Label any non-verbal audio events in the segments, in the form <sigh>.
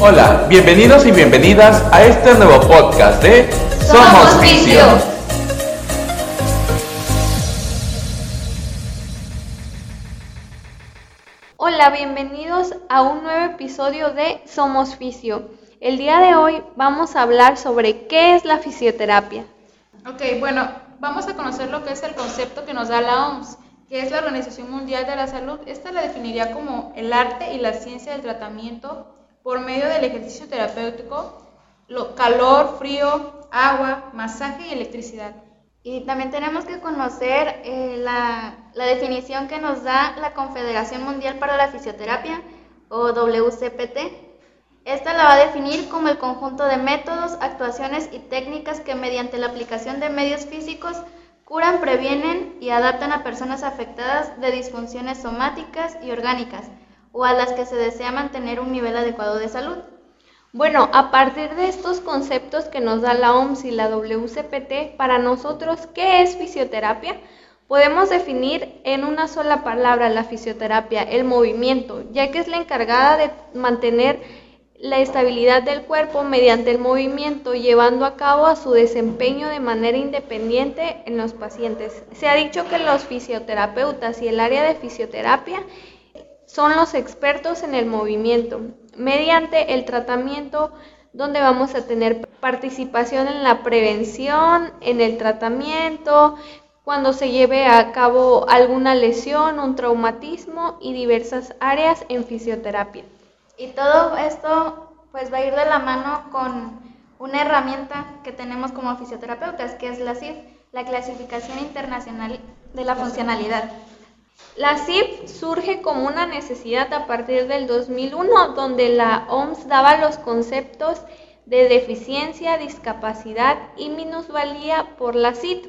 Hola, bienvenidos y bienvenidas a este nuevo podcast de Somos Fisio. Hola, bienvenidos a un nuevo episodio de Somos Fisio. El día de hoy vamos a hablar sobre qué es la fisioterapia. Ok, bueno, vamos a conocer lo que es el concepto que nos da la OMS, que es la Organización Mundial de la Salud. Esta la definiría como el arte y la ciencia del tratamiento por medio del ejercicio terapéutico, lo, calor, frío, agua, masaje y electricidad. Y también tenemos que conocer eh, la, la, definición que nos da la Confederación Mundial para la Fisioterapia, o WCPT. Esta la va a definir como el conjunto de métodos, actuaciones y técnicas que mediante la aplicación de medios físicos curan, previenen y adaptan a personas afectadas de disfunciones somáticas y orgánicas, o a las que se desea mantener un nivel adecuado de salud. Bueno, a partir de estos conceptos que nos da la OMS y la WCPT, para nosotros, ¿qué es fisioterapia? Podemos definir en una sola palabra la fisioterapia, el movimiento, ya que es la encargada de mantener la estabilidad del cuerpo mediante el movimiento, llevando a cabo su desempeño de manera independiente en los pacientes. Se ha dicho que los fisioterapeutas y el área de fisioterapia son los expertos en el movimiento, mediante el tratamiento donde vamos a tener participación en la prevención, en el tratamiento, cuando se lleve a cabo alguna lesión, un traumatismo y diversas áreas en fisioterapia. Y todo esto pues va a ir de la mano con una herramienta que tenemos como fisioterapeutas, que es la CIF, la Clasificación Internacional de la Funcionalidad. La CIP surge como una necesidad a partir del 2001, donde la OMS daba los conceptos de deficiencia, discapacidad y minusvalía por la CIT.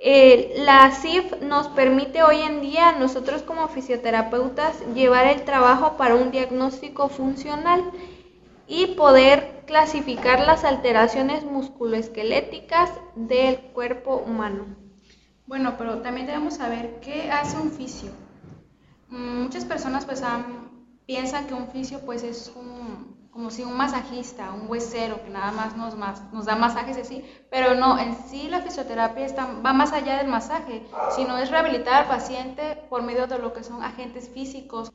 Eh, la CIF nos permite hoy en día, nosotros como fisioterapeutas, llevar el trabajo para un diagnóstico funcional y poder clasificar las alteraciones musculoesqueléticas del cuerpo humano. Bueno, pero también debemos saber qué hace un fisio. Mm, muchas personas pues piensan que un fisio pues es como si un masajista, un huesero que nada más nos, da masajes así, pero no, en sí la fisioterapia va más allá del masaje, sino es rehabilitar al paciente por medio de lo que son agentes físicos.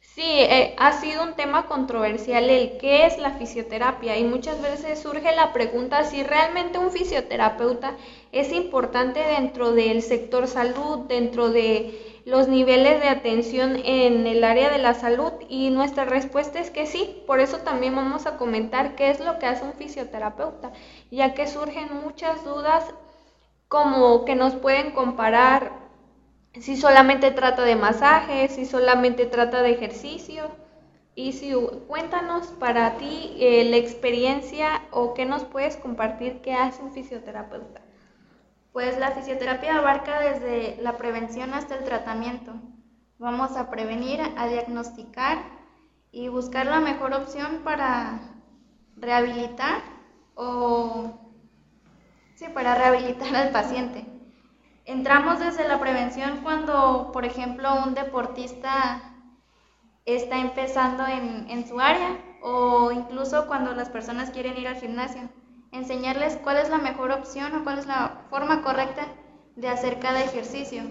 Sí, eh, ha sido un tema controversial el qué es la fisioterapia y muchas veces surge la pregunta si realmente un fisioterapeuta es importante dentro del sector salud, dentro de los niveles de atención en el área de la salud y nuestra respuesta es que sí, por eso también vamos a comentar qué es lo que hace un fisioterapeuta, ya que surgen muchas dudas como que nos pueden comparar si solamente trata de masajes, si solamente trata de ejercicio. Y si cuéntanos para ti eh, la experiencia o qué nos puedes compartir que hace un fisioterapeuta. Pues la fisioterapia abarca desde la prevención hasta el tratamiento. Vamos a prevenir, a diagnosticar y buscar la mejor opción para rehabilitar o sí, para rehabilitar al paciente. Entramos desde la prevención cuando, por ejemplo, un deportista está empezando en, su área o incluso cuando las personas quieren ir al gimnasio. Enseñarles cuál es la mejor opción o cuál es la forma correcta de hacer cada ejercicio.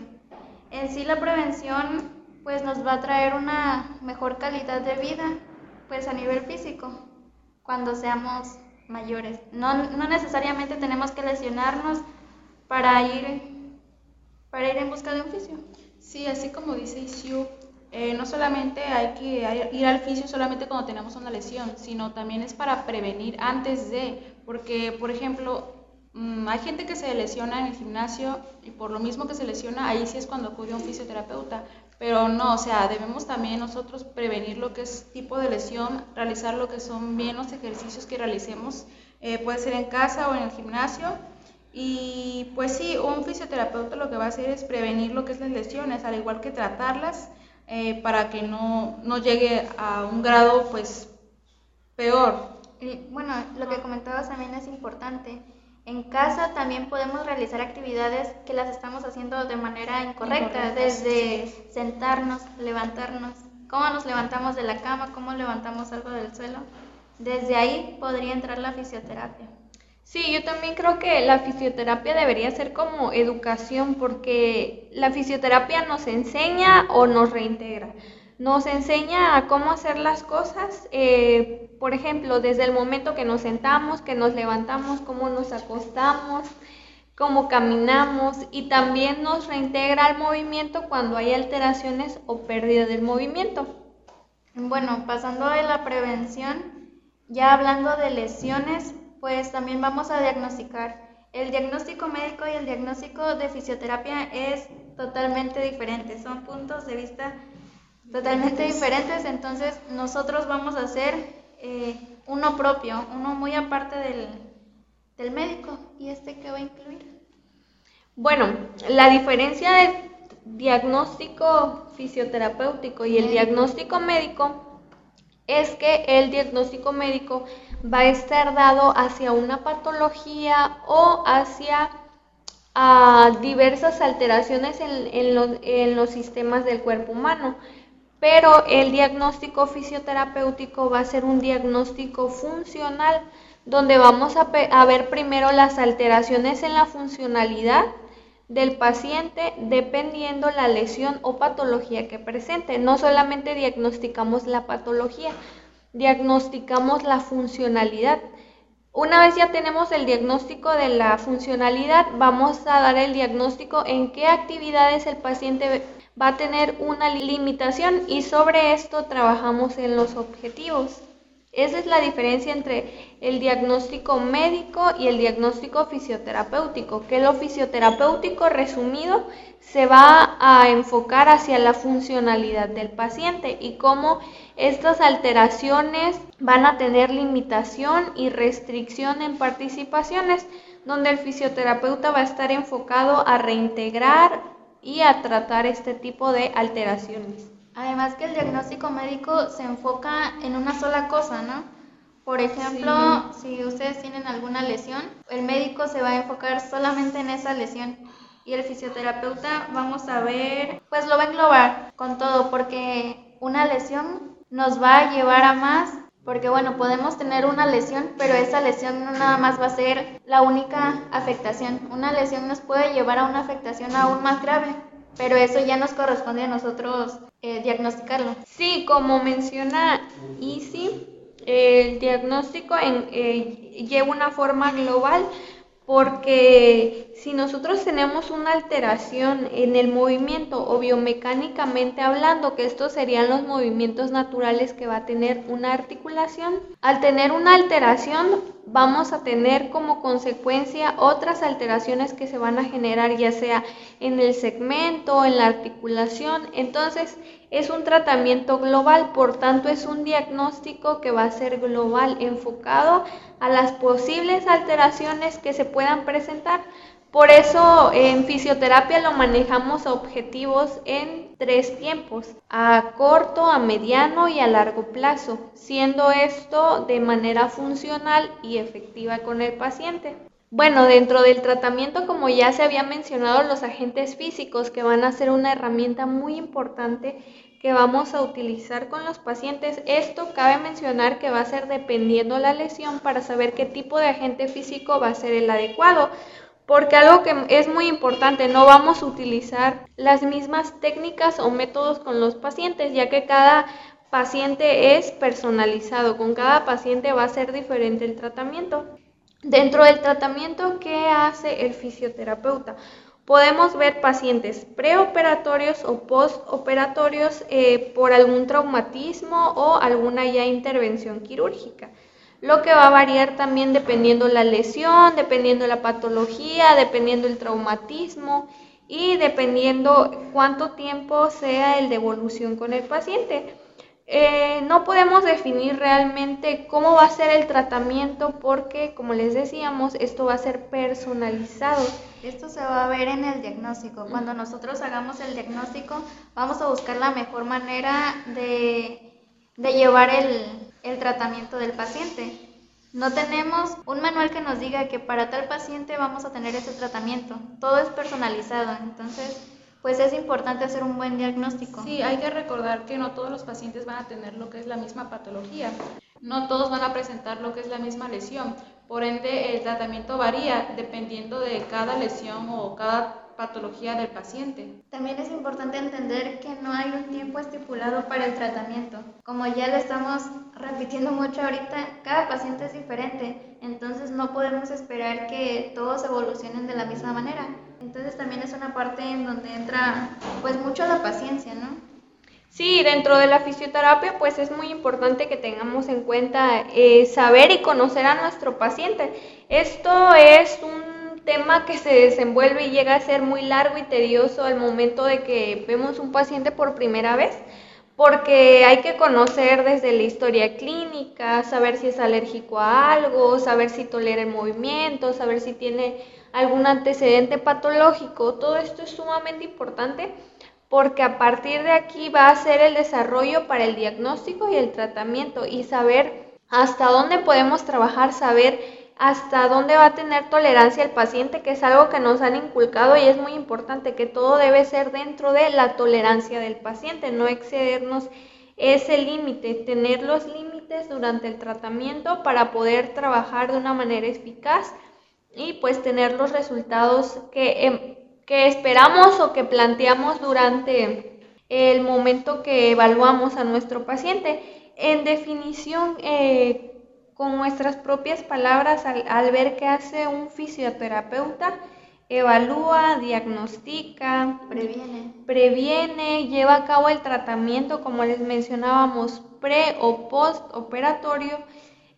En sí la prevención pues nos va a traer una mejor calidad de vida pues a nivel físico cuando seamos mayores. No, no necesariamente tenemos que lesionarnos para ir para ir en busca de un fisio. Sí, así como dice Isiu, eh, no solamente hay que ir al fisio solamente cuando tenemos una lesión, sino también es para prevenir antes de, porque por ejemplo, mm, hay gente que se lesiona en el gimnasio y por lo mismo que se lesiona, ahí sí es cuando acude a un fisioterapeuta, pero no, o sea, debemos también nosotros prevenir lo que es tipo de lesión, realizar lo que son bien los ejercicios que realicemos, eh, puede ser en casa o en el gimnasio, y pues sí, un fisioterapeuta lo que va a hacer es prevenir lo que es las lesiones, al igual que tratarlas eh, para que no, no, llegue a un grado pues peor. bueno, lo que comentabas también es importante. En casa también podemos realizar actividades que las estamos haciendo de manera incorrecta, desde sentarnos, levantarnos, cómo nos levantamos de la cama, cómo levantamos algo del suelo. Desde ahí podría entrar la fisioterapia. Sí, yo también creo que la fisioterapia debería ser como educación porque la fisioterapia nos enseña o nos reintegra. Nos enseña a cómo hacer las cosas, eh, por ejemplo, desde el momento que nos sentamos, que nos levantamos, cómo nos acostamos, cómo caminamos y también nos reintegra al movimiento cuando hay alteraciones o pérdida del movimiento. Bueno, pasando de la prevención, ya hablando de lesiones, pues también vamos a diagnosticar. El diagnóstico médico y el diagnóstico de fisioterapia es totalmente diferente, son puntos de vista totalmente diferentes, entonces nosotros vamos a hacer eh, uno propio, uno muy aparte del, del médico. ¿Y este qué va a incluir? Bueno, la diferencia del diagnóstico fisioterapéutico y el diagnóstico médico es que el diagnóstico médico va a estar dado hacia una patología o hacia ah, diversas alteraciones en, los, sistemas del cuerpo humano. Pero el diagnóstico fisioterapéutico va a ser un diagnóstico funcional, donde vamos a, a ver primero las alteraciones en la funcionalidad del paciente dependiendo la lesión o patología que presente. No solamente diagnosticamos la patología, diagnosticamos la funcionalidad. Una vez ya tenemos el diagnóstico de la funcionalidad, vamos a dar el diagnóstico en qué actividades el paciente va a tener una limitación y sobre esto trabajamos en los objetivos. Esa es la diferencia entre el diagnóstico médico y el diagnóstico fisioterapéutico, que lo fisioterapéutico resumido se va a enfocar hacia la funcionalidad del paciente y cómo estas alteraciones van a tener limitación y restricción en participaciones, donde el fisioterapeuta va a estar enfocado a reintegrar y a tratar este tipo de alteraciones. Además que el diagnóstico médico se enfoca en una sola cosa, ¿no? Por ejemplo, si ustedes tienen alguna lesión, el médico se va a enfocar solamente en esa lesión y el fisioterapeuta vamos a ver, pues lo va a englobar con todo porque una lesión nos va a llevar a más porque bueno, podemos tener una lesión, pero esa lesión no nada más va a ser la única afectación. Una lesión nos puede llevar a una afectación aún más grave, pero eso ya nos corresponde a nosotros eh, diagnosticarlo. Sí, como menciona Easy, el diagnóstico en, eh, lleva una forma global porque si nosotros tenemos una alteración en el movimiento o biomecánicamente hablando, que estos serían los movimientos naturales que va a tener una articulación, al tener una alteración vamos a tener como consecuencia otras alteraciones que se van a generar ya sea en el segmento, en la articulación, entonces es un tratamiento global, por tanto es un diagnóstico que va a ser global, enfocado a las posibles alteraciones que se puedan presentar. Por eso en fisioterapia lo manejamos a objetivos en tres tiempos, a corto, a mediano y a largo plazo, siendo esto de manera funcional y efectiva con el paciente. Bueno, dentro del tratamiento, como ya se había mencionado, los agentes físicos que van a ser una herramienta muy importante que vamos a utilizar con los pacientes. Esto cabe mencionar que va a ser dependiendo la lesión para saber qué tipo de agente físico va a ser el adecuado. Porque algo que es muy importante, no vamos a utilizar las mismas técnicas o métodos con los pacientes, ya que cada paciente es personalizado, con cada paciente va a ser diferente el tratamiento. Dentro del tratamiento, ¿qué hace el fisioterapeuta? Podemos ver pacientes preoperatorios o postoperatorios eh, por algún traumatismo o alguna ya intervención quirúrgica, lo que va a variar también dependiendo la lesión, dependiendo la patología, dependiendo el traumatismo y dependiendo cuánto tiempo sea el de evolución con el paciente. Eh, no podemos definir realmente cómo va a ser el tratamiento porque, como les decíamos, esto va a ser personalizado. Esto se va a ver en el diagnóstico. Cuando nosotros hagamos el diagnóstico, vamos a buscar la mejor manera de, llevar el, el tratamiento del paciente. No tenemos un manual que nos diga que para tal paciente vamos a tener ese tratamiento. Todo es personalizado. Entonces, pues es importante hacer un buen diagnóstico. Sí, hay que recordar que no todos los pacientes van a tener lo que es la misma patología, no todos van a presentar lo que es la misma lesión, por ende el tratamiento varía dependiendo de cada lesión o cada patología del paciente. También es importante entender que no hay un tiempo estipulado para el tratamiento. Como ya lo estamos repitiendo mucho ahorita, cada paciente es diferente, entonces no podemos esperar que todos evolucionen de la misma manera. Entonces también es una parte en donde entra pues mucho la paciencia, ¿no? Sí, dentro de la fisioterapia pues es muy importante que tengamos en cuenta eh, saber y conocer a nuestro paciente. Esto es un tema que se desenvuelve y llega a ser muy largo y tedioso al momento de que vemos un paciente por primera vez, porque hay que conocer desde la historia clínica, saber si es alérgico a algo, saber si tolera el movimiento, saber si tiene algún antecedente patológico. Todo esto es sumamente importante porque a partir de aquí va a ser el desarrollo para el diagnóstico y el tratamiento y saber hasta dónde podemos trabajar, saber hasta dónde va a tener tolerancia el paciente, que es algo que nos han inculcado y es muy importante, que todo debe ser dentro de la tolerancia del paciente, no excedernos ese límite, tener los límites durante el tratamiento para poder trabajar de una manera eficaz y pues tener los resultados que, em, que esperamos o que planteamos durante el momento que evaluamos a nuestro paciente. En definición, eh, con nuestras propias palabras al, ver qué hace un fisioterapeuta, evalúa, diagnostica, previene. previene, lleva a cabo el tratamiento, como les mencionábamos, pre o post operatorio.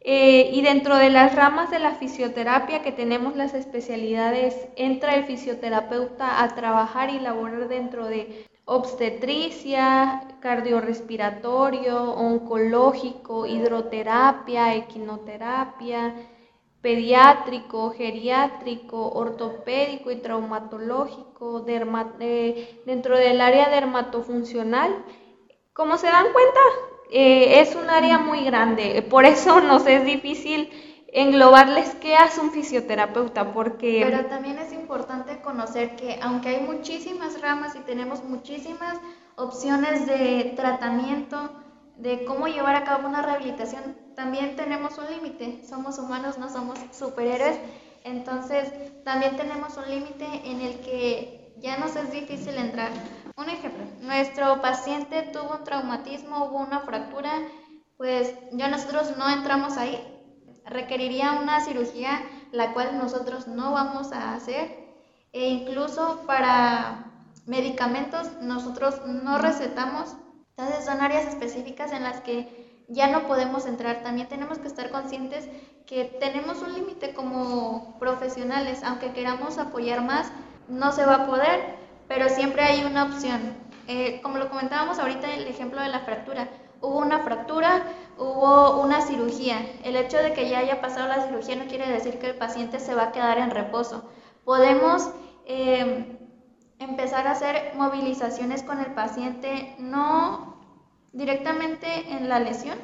Eh, y dentro de las ramas de la fisioterapia que tenemos las especialidades, entra el fisioterapeuta a trabajar y laborar dentro de obstetricia, cardiorrespiratorio, oncológico, hidroterapia, equinoterapia, pediátrico, geriátrico, ortopédico y traumatológico, eh, dentro del área dermatofuncional. Como se dan cuenta, eh, es un área muy grande, por eso nos es difícil englobarles qué hace un fisioterapeuta, porque... Pero también es importante conocer que aunque hay muchísimas ramas y tenemos muchísimas opciones de tratamiento, de cómo llevar a cabo una rehabilitación, también tenemos un límite. Somos humanos, no somos superhéroes. Entonces, también tenemos un límite en el que ya nos es difícil entrar. Un ejemplo, nuestro paciente tuvo un traumatismo, hubo una fractura, pues ya nosotros no entramos ahí, requeriría una cirugía la cual nosotros no vamos a hacer e incluso para medicamentos nosotros no recetamos. Entonces son áreas específicas en las que ya no podemos entrar. También tenemos que estar conscientes que tenemos un límite como profesionales, aunque queramos apoyar más, no se va a poder, pero siempre hay una opción. Eh, como lo comentábamos ahorita el ejemplo de la fractura, hubo una fractura, hubo una cirugía. El hecho de que ya haya pasado la cirugía no quiere decir que el paciente se va a quedar en reposo. Podemos eh, empezar a hacer movilizaciones con el paciente, no directamente en la lesión,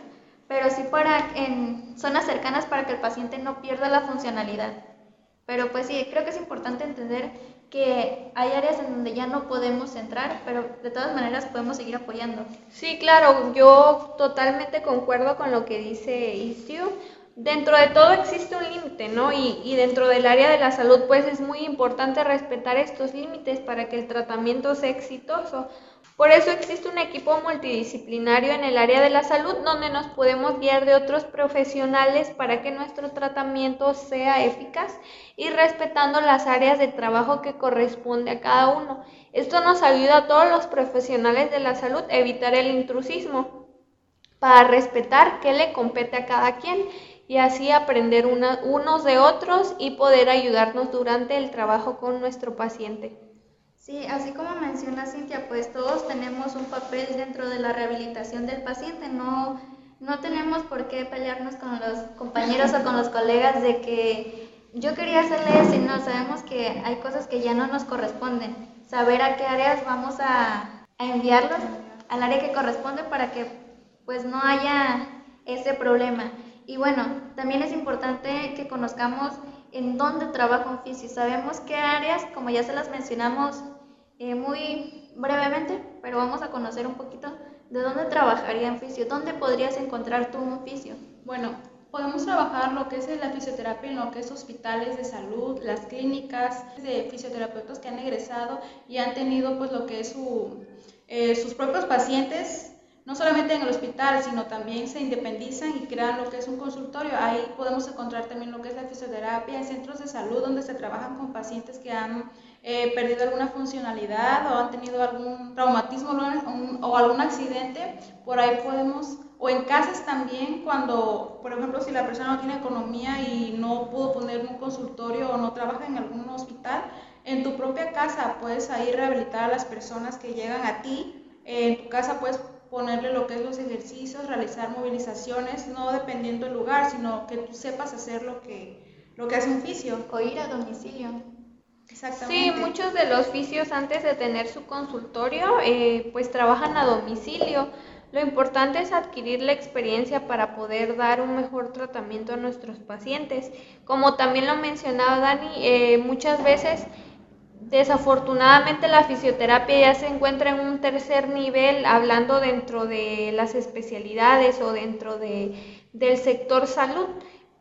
pero sí para en zonas cercanas para que el paciente no pierda la funcionalidad. Pero pues sí, creo que es importante entender que hay áreas en donde ya no podemos entrar, pero de todas maneras podemos seguir apoyando. Sí, claro, yo totalmente concuerdo con lo que dice Istio. Dentro de todo existe un límite, ¿no? Y, y dentro del área de la salud, pues es muy importante respetar estos límites para que el tratamiento sea exitoso. Por eso existe un equipo multidisciplinario en el área de la salud donde nos podemos guiar de otros profesionales para que nuestro tratamiento sea eficaz y respetando las áreas de trabajo que corresponde a cada uno. Esto nos ayuda a todos los profesionales de la salud a evitar el intrusismo para respetar qué le compete a cada quien y así aprender unos de otros y poder ayudarnos durante el trabajo con nuestro paciente. Sí, así como menciona Cintia, pues todos tenemos un papel dentro de la rehabilitación del paciente, no, no tenemos por qué pelearnos con los compañeros o con los colegas de que yo quería hacerle eso y no, sabemos que hay cosas que ya no nos corresponden, saber a qué áreas vamos a, a enviarlos al área que corresponde para que pues no haya ese problema. Y bueno, también es importante que conozcamos en dónde trabaja un fisio. Sabemos qué áreas, como ya se las mencionamos eh, muy brevemente, pero vamos a conocer un poquito de dónde trabajaría en fisio, dónde podrías encontrar tú un fisio. Bueno, podemos trabajar lo que es la fisioterapia en lo que es hospitales de salud, las clínicas de fisioterapeutas que han egresado y han tenido pues lo que es eh, sus propios pacientes no solamente en el hospital, sino también se independizan y crean lo que es un consultorio. Ahí podemos encontrar también lo que es la fisioterapia, en centros de salud donde se trabajan con pacientes que han eh, perdido alguna funcionalidad o han tenido algún traumatismo o algún accidente. Por ahí podemos, o en casas también, cuando, por ejemplo, si la persona no tiene economía y no pudo poner un consultorio o no trabaja en algún hospital, en tu propia casa puedes ahí rehabilitar a las personas que llegan a ti. En tu casa puedes ponerle lo que es los ejercicios, realizar movilizaciones, no dependiendo del lugar, sino que tú sepas hacer lo que, lo que hace un fisio. O ir a domicilio. Sí, muchos de los fisios antes de tener su consultorio, eh, pues trabajan a domicilio. Lo importante es adquirir la experiencia para poder dar un mejor tratamiento a nuestros pacientes. Como también lo mencionaba Dani, eh, muchas veces Desafortunadamente la fisioterapia ya se encuentra en un tercer nivel, hablando dentro de las especialidades o dentro de, del sector salud,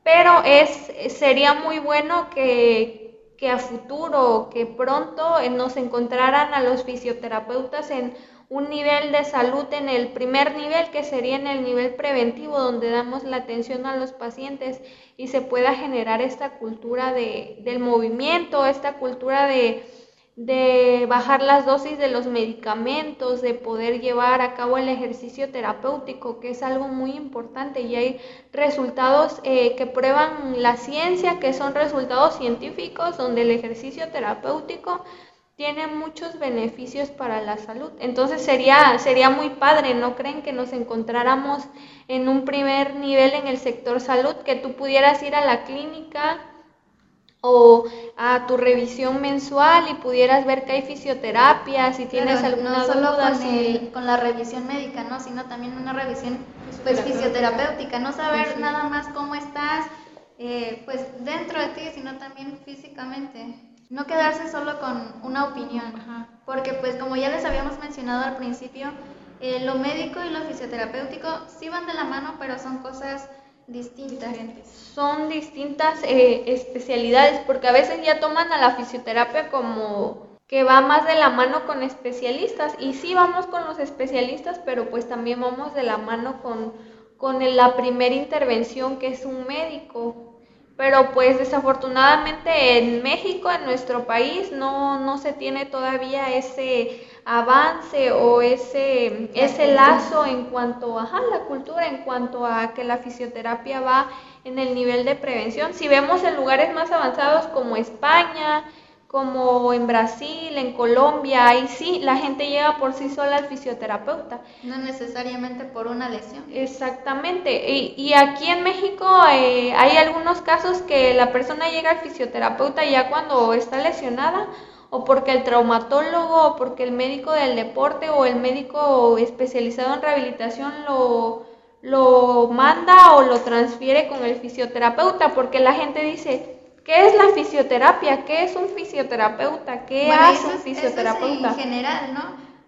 pero es, sería muy bueno que, que a futuro, que pronto nos encontraran a los fisioterapeutas en un nivel de salud en el primer nivel, que sería en el nivel preventivo, donde damos la atención a los pacientes y se pueda generar esta cultura de, del movimiento, esta cultura de, de bajar las dosis de los medicamentos, de poder llevar a cabo el ejercicio terapéutico, que es algo muy importante. Y hay resultados eh, que prueban la ciencia, que son resultados científicos, donde el ejercicio terapéutico tiene muchos beneficios para la salud. Entonces sería, sería muy padre, ¿no creen que nos encontráramos en un primer nivel en el sector salud, que tú pudieras ir a la clínica o a tu revisión mensual y pudieras ver que hay fisioterapia, si tienes alguna no solo duda, con, con, la revisión médica, ¿no? sino también una revisión pues fisioterapéutica, no saber nada más cómo estás eh, pues dentro de ti, sino también físicamente. No quedarse solo con una opinión, porque pues como ya les habíamos mencionado al principio, eh, lo médico y lo fisioterapéutico sí van de la mano, pero son cosas distintas. Son distintas eh, especialidades, porque a veces ya toman a la fisioterapia como que va más de la mano con especialistas, y sí vamos con los especialistas, pero pues también vamos de la mano con, con la primera intervención que es un médico pero pues desafortunadamente en México, en nuestro país, no, no se tiene todavía ese avance o ese, ese lazo en cuanto a la cultura, en cuanto a que la fisioterapia va en el nivel de prevención. Si vemos en lugares más avanzados como España, como en Brasil, en Colombia, ahí sí, la gente llega por sí sola al fisioterapeuta. No necesariamente por una lesión. Exactamente. Y, y aquí en México eh, hay algunos casos que la persona llega al fisioterapeuta ya cuando está lesionada o porque el traumatólogo o porque el médico del deporte o el médico especializado en rehabilitación lo, lo manda o lo transfiere con el fisioterapeuta porque la gente dice, ¿Qué es la fisioterapia? ¿Qué es un fisioterapeuta? ¿Qué hace un fisioterapeuta? en general, ¿no?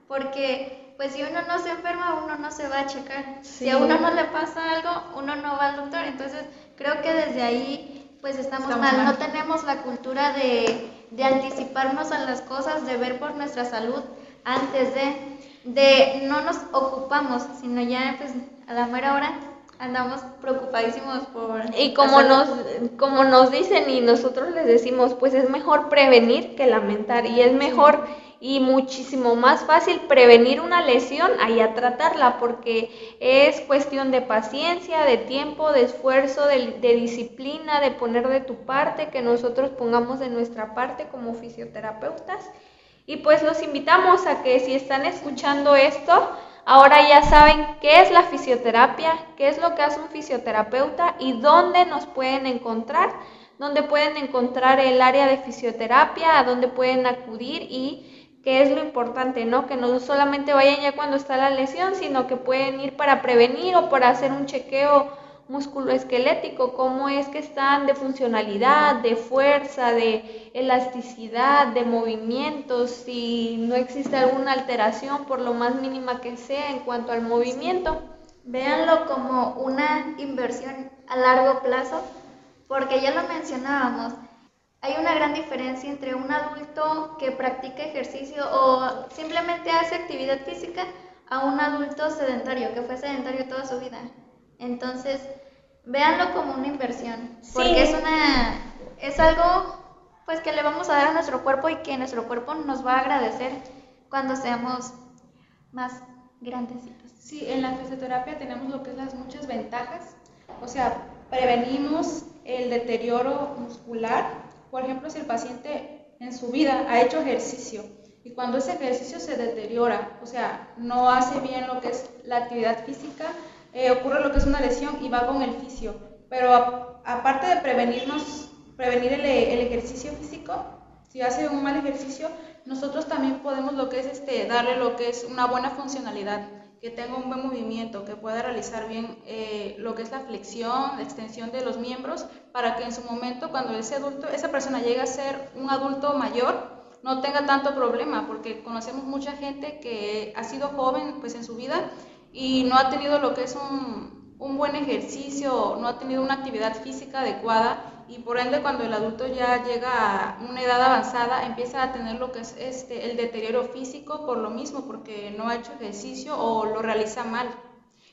Porque pues si uno no se enferma, uno no se va a checar. Si a uno no le pasa algo, uno no va al doctor. Entonces, creo que desde ahí pues estamos, mal. No tenemos la cultura de, de anticiparnos a las cosas, de ver por nuestra salud antes de, de no nos ocupamos, sino ya pues a la mera hora andamos preocupadísimos por... Y como nos, como nos dicen y nosotros les decimos, pues es mejor prevenir que lamentar y es mejor y muchísimo más fácil prevenir una lesión a tratarla porque es cuestión de paciencia, de tiempo, de esfuerzo, de, de disciplina, de poner de tu parte, que nosotros pongamos de nuestra parte como fisioterapeutas. Y pues los invitamos a que si están escuchando esto, Ahora ya saben qué es la fisioterapia, qué es lo que hace un fisioterapeuta y dónde nos pueden encontrar, dónde pueden encontrar el área de fisioterapia, a dónde pueden acudir y qué es lo importante, ¿no? Que no solamente vayan ya cuando está la lesión, sino que pueden ir para prevenir o para hacer un chequeo musculoesquelético, cómo es que están de funcionalidad, de fuerza, de elasticidad, de movimientos, si no existe alguna alteración por lo más mínima que sea en cuanto al movimiento. Véanlo como una inversión a largo plazo, porque ya lo mencionábamos, hay una gran diferencia entre un adulto que practica ejercicio o simplemente hace actividad física a un adulto sedentario, que fue sedentario toda su vida. Entonces, véanlo como una inversión, porque es una es algo pues que le vamos a dar a nuestro cuerpo y que nuestro cuerpo nos va a agradecer cuando seamos más grandecitos. Sí, en la fisioterapia tenemos lo que es las muchas ventajas, o sea, prevenimos el deterioro muscular. Por ejemplo, si el paciente en su vida ha hecho ejercicio y cuando ese ejercicio se deteriora, o sea, no hace bien lo que es la actividad física, eh, ocurre lo que es una lesión y va con el fisio. Pero aparte de prevenirnos, prevenir el, ejercicio físico, si hace un mal ejercicio, nosotros también podemos lo que es este, darle lo que es una buena funcionalidad, que tenga un buen movimiento, que pueda realizar bien eh, lo que es la flexión, la extensión de los miembros, para que en su momento, cuando ese adulto, esa persona llegue a ser un adulto mayor, no tenga tanto problema, porque conocemos mucha gente que ha sido joven pues en su vida y no ha tenido lo que es un, un buen ejercicio, no ha tenido una actividad física adecuada y por ende cuando el adulto ya llega a una edad avanzada empieza a tener lo que es este, el deterioro físico por lo mismo, porque no ha hecho ejercicio o lo realiza mal.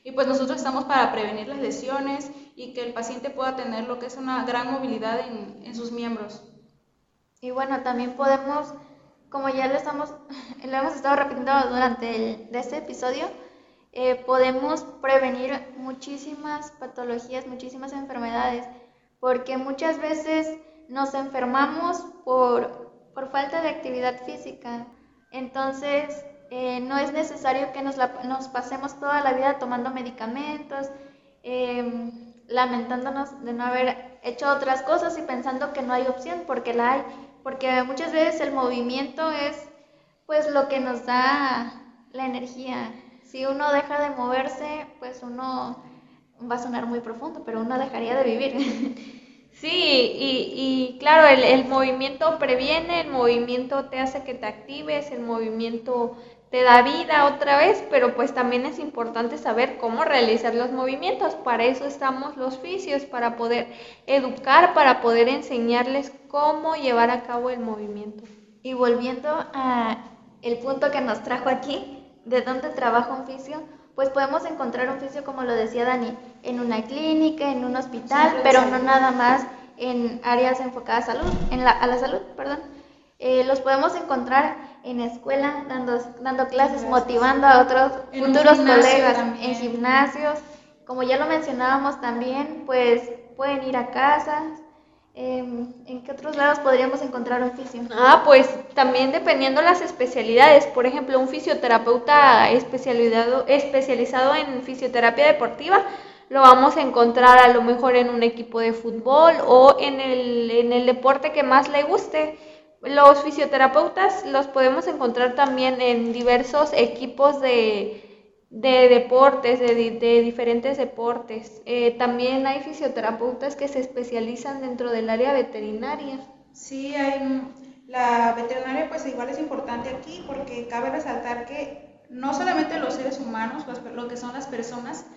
Y pues nosotros estamos para prevenir las lesiones y que el paciente pueda tener lo que es una gran movilidad en, en sus miembros. Y bueno, también podemos, como ya lo, estamos, <laughs> lo hemos estado repitiendo durante el, de este episodio, eh, podemos prevenir muchísimas patologías, muchísimas enfermedades, porque muchas veces nos enfermamos por, por falta de actividad física. Entonces, eh, no es necesario que nos, nos, pasemos toda la vida tomando medicamentos, em, lamentándonos de no haber hecho otras cosas y pensando que no hay opción, porque la hay, porque muchas veces el movimiento es pues lo que nos da la energía, si uno deja de moverse, pues uno va a sonar muy profundo, pero uno dejaría de vivir. <laughs> Sí, y, y claro, el, el, movimiento previene, el movimiento te hace que te actives, el movimiento te da vida otra vez, pero pues también es importante saber cómo realizar los movimientos. Para eso estamos los fisios, para poder educar, para poder enseñarles cómo llevar a cabo el movimiento. Y volviendo a el punto que nos trajo aquí, de dónde trabaja un fisio, pues podemos encontrar un fisio, como lo decía Dani, en una clínica, en un hospital, pero no nada más en áreas enfocadas a, salud, en la, a la salud. Perdón. Eh, los podemos encontrar en escuela, dando, dando clases, motivando a otros futuros colegas, en gimnasios. Como ya lo mencionábamos también, pues pueden ir a casas, Em, ¿En qué otros lados podríamos encontrar un fisio? Ah, pues también dependiendo las especialidades. Por ejemplo, un fisioterapeuta especializado, especializado en fisioterapia deportiva lo vamos a encontrar a lo mejor en un equipo de fútbol o en el, en el deporte que más le guste. Los fisioterapeutas los podemos encontrar también en diversos equipos de, de deportes, de, de diferentes deportes. Eh, también hay fisioterapeutas que se especializan dentro del área veterinaria. Sí, hay, la veterinaria pues igual es importante aquí porque cabe resaltar que no solamente los seres humanos, lo que son las personas,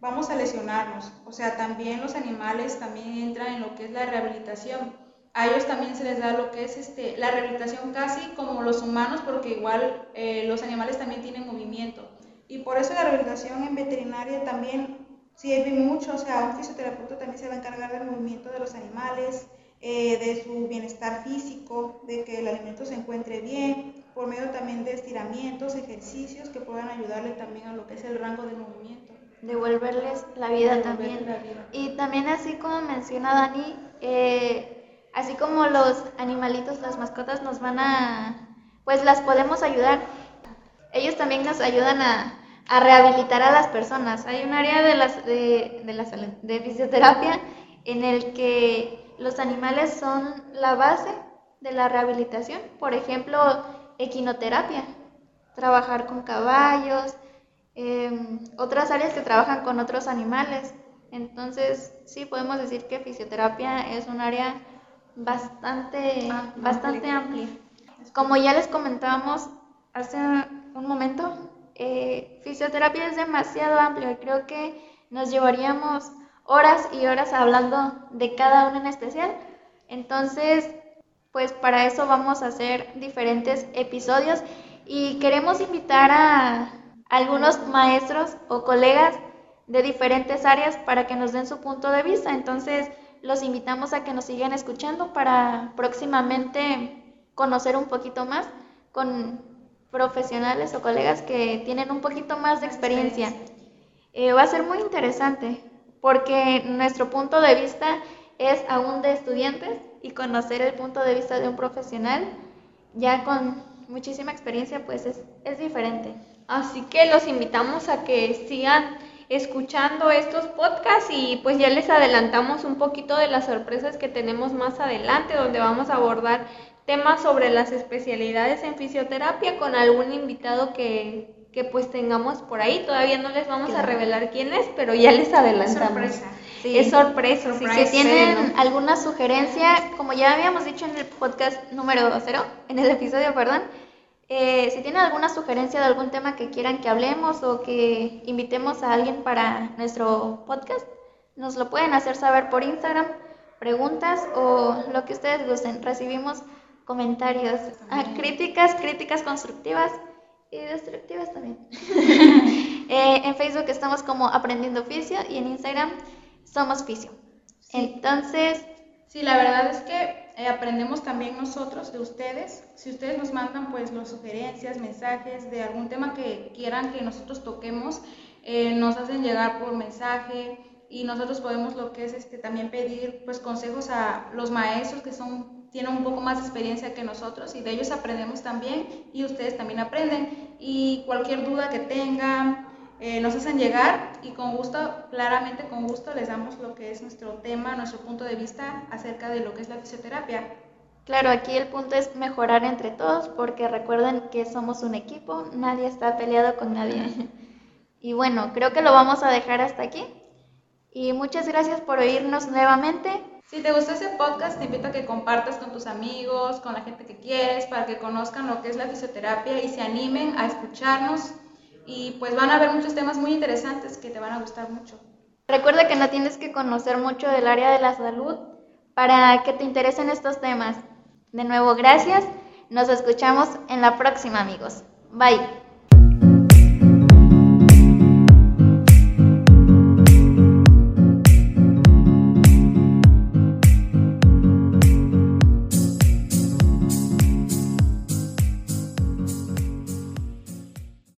vamos a lesionarnos, o sea, también los animales también entran en lo que es la rehabilitación. A ellos también se les da lo que es este, la rehabilitación casi como los humanos, porque igual eh, los animales también tienen movimiento. Y por eso la rehabilitación en veterinaria también sirve mucho, o sea, un fisioterapeuta también se va a encargar del movimiento de los animales, eh, de su bienestar físico, de que el alimento se encuentre bien, por medio también de estiramientos, ejercicios que puedan ayudarle también a lo que es el rango de movimiento. Devolverles la vida también. Y también así como menciona Dani, eh, así como los animalitos, las mascotas nos van a, pues las podemos ayudar ellos también nos ayudan a, rehabilitar a las personas. Hay un área de, las, de, de, la, de fisioterapia en el que los animales son la base de la rehabilitación. Por ejemplo, equinoterapia, trabajar con caballos, em, otras áreas que trabajan con otros animales. Entonces, sí podemos decir que fisioterapia es un área bastante, bastante amplia. Como ya les comentábamos hace un momento, eh, fisioterapia es demasiado amplio y creo que nos llevaríamos horas y horas hablando de cada uno en especial. Entonces, pues para eso vamos a hacer diferentes episodios y queremos invitar a algunos maestros o colegas de diferentes áreas para que nos den su punto de vista. Entonces, los invitamos a que nos sigan escuchando para próximamente conocer un poquito más con profesionales o colegas que tienen un poquito más de experiencia. Eh, va a ser muy interesante porque nuestro punto de vista es aún de estudiantes y conocer el punto de vista de un profesional ya con muchísima experiencia pues es, es diferente. Así que los invitamos a que sigan escuchando estos podcasts y pues ya les adelantamos un poquito de las sorpresas que tenemos más adelante donde vamos a abordar temas sobre las especialidades en fisioterapia con algún invitado que, que pues tengamos por ahí. Todavía no les vamos a revelar quién es, pero ya les adelantamos. Sorpresa. Es sorpresa. Si tienen alguna sugerencia, como ya habíamos dicho en el podcast número cero, en el episodio, perdón, eh, si tienen alguna sugerencia de algún tema que quieran que hablemos o que invitemos a alguien para nuestro podcast, nos lo pueden hacer saber por Instagram, preguntas o lo que ustedes gusten. Recibimos comentarios, ah, críticas, críticas constructivas y destructivas también. <laughs> Eh, en Facebook estamos como Aprendiendo Oficio y en Instagram somos Fisio. Entonces... Sí, la verdad es que eh, aprendemos también nosotros de ustedes. Si ustedes nos mandan pues las sugerencias, mensajes de algún tema que quieran que nosotros toquemos, eh, nos hacen llegar por mensaje y nosotros podemos lo que es este también pedir pues consejos a los maestros que son tienen un poco más de experiencia que nosotros y de ellos aprendemos también y ustedes también aprenden. Y cualquier duda que tengan, eh, nos hacen llegar y con gusto, claramente con gusto, les damos lo que es nuestro tema, nuestro punto de vista acerca de lo que es la fisioterapia. Claro, aquí el punto es mejorar entre todos porque recuerden que somos un equipo, nadie está peleado con nadie. Y bueno, creo que lo vamos a dejar hasta aquí. Y muchas gracias por oírnos nuevamente. Si te gustó ese podcast, te invito a que compartas con tus amigos, con la gente que quieres, para que conozcan lo que es la fisioterapia y se animen a escucharnos. Y pues van a haber muchos temas muy interesantes que te van a gustar mucho. Recuerda que no tienes que conocer mucho del área de la salud para que te interesen estos temas. De nuevo, gracias. Nos escuchamos en la próxima, amigos. Bye.